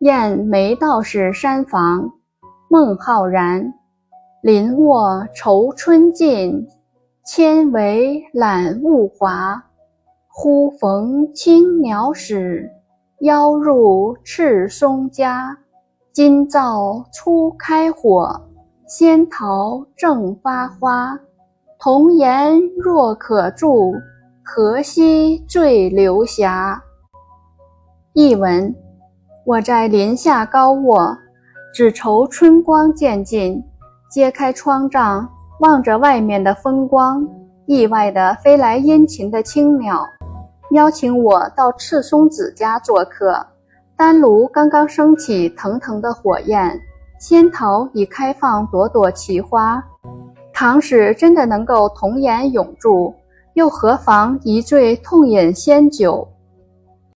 燕梅道士山房，孟浩然。林卧愁春尽，千围揽物华。忽逢青鸟使，邀入赤松家。今灶初开火，仙桃正发花。童颜若可住，何夕醉流霞？译文：我在林下高卧，只愁春光渐尽。揭开窗帐，望着外面的风光，意外的飞来殷勤的青鸟，邀请我到赤松子家做客。丹炉刚刚升起腾腾的火焰，仙桃已开放朵朵奇花。倘使真的能够童颜永驻，又何妨一醉痛饮仙酒？